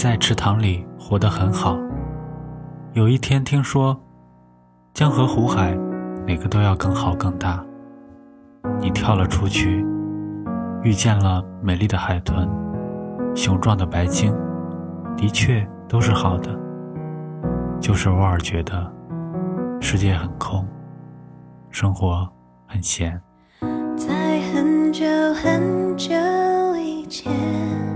在池塘里活得很好。有一天听说，江河湖海，哪个都要更好更大。你跳了出去，遇见了美丽的海豚，雄壮的白鲸，的确都是好的。就是偶尔觉得，世界很空，生活很闲。在很久很久以前。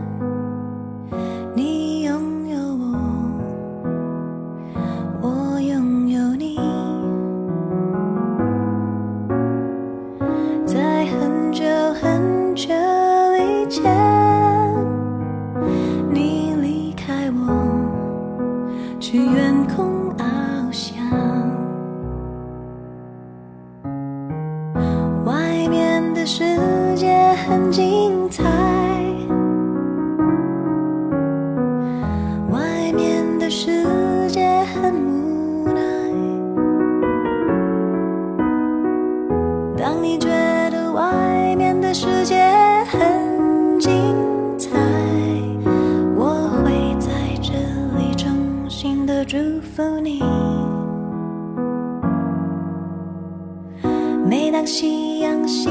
精彩我会在这里衷心的祝福你。每当夕阳西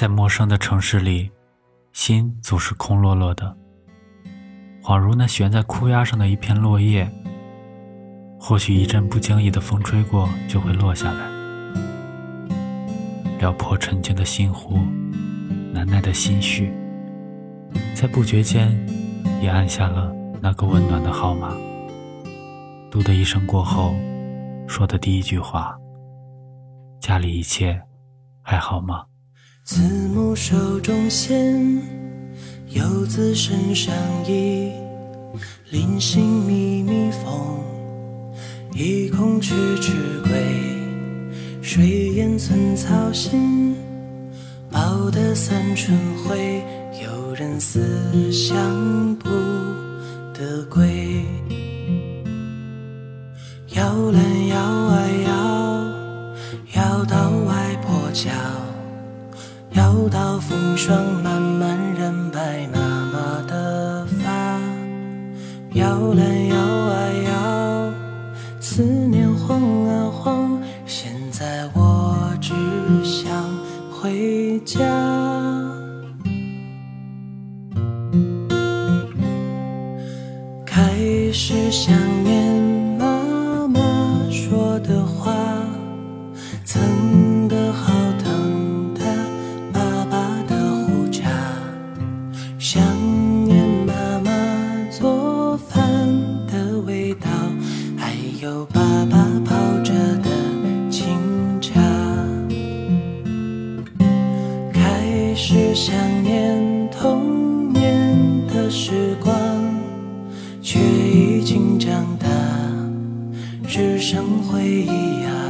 在陌生的城市里，心总是空落落的，恍如那悬在枯桠上的一片落叶。或许一阵不经意的风吹过，就会落下来，撩破沉静的心湖，难耐的心绪，在不觉间，也按下了那个温暖的号码。嘟的一声过后，说的第一句话：“家里一切还好吗？”慈母手中线，游子身上衣，临行密密缝。意恐迟迟归，水烟寸草心。报得三春晖，有人思乡不得归。摇篮摇啊摇，摇到外婆桥，道风霜满只剩回忆啊，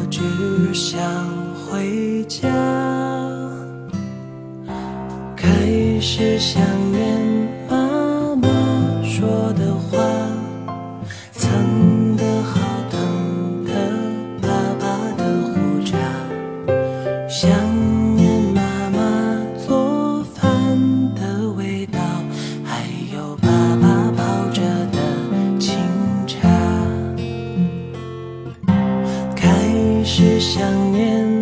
我只想回家。开始想念是想念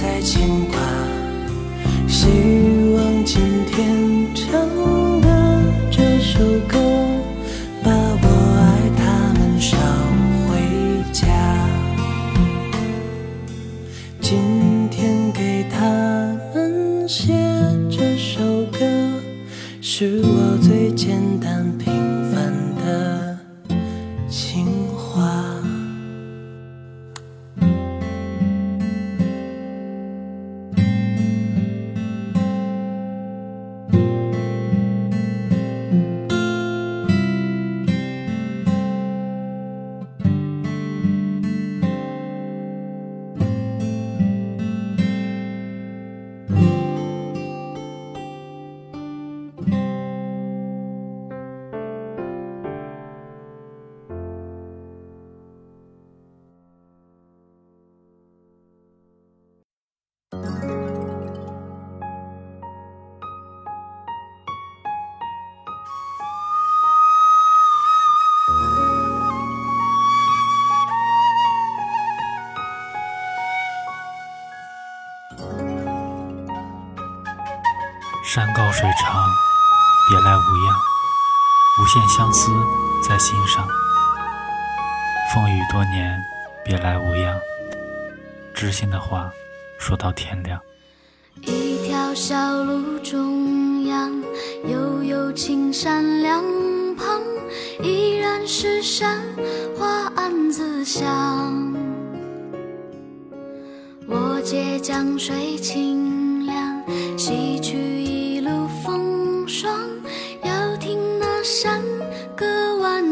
再见。相思在心上，风雨多年，别来无恙。知心的话说到天亮。一条小路中央，悠悠青山两旁，依然是山花暗自香。我借江水清凉。个万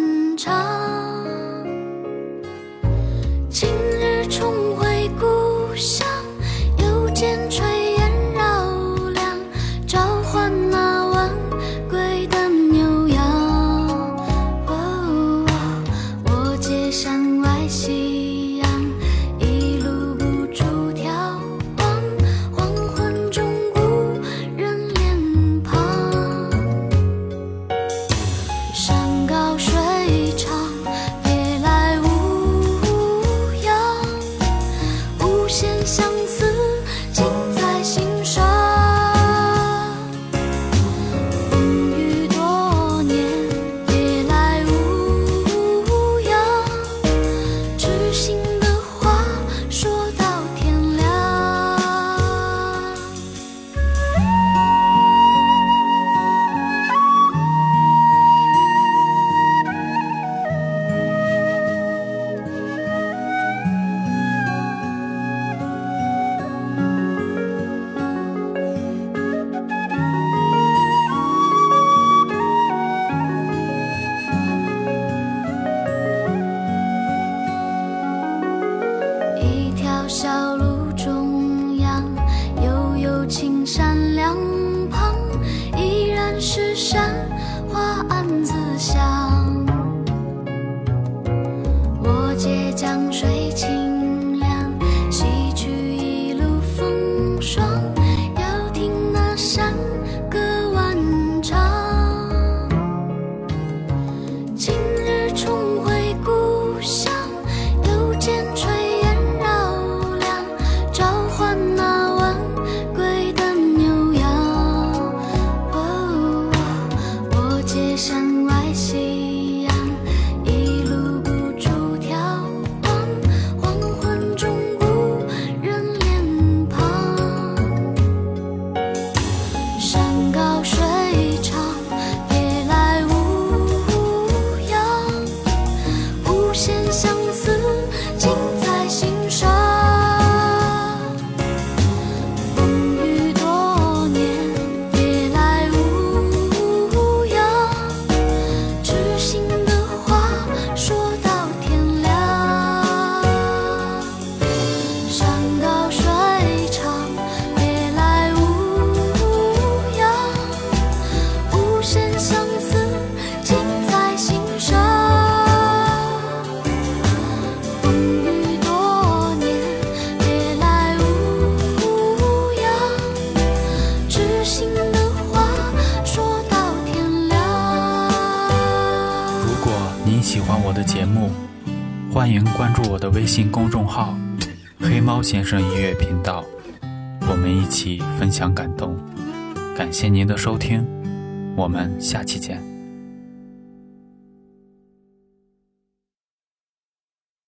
两旁依然是山花暗自香欢迎关注我的微信公众号黑猫先生音乐频道。我们一起分享感动。感谢您的收听我们下期见。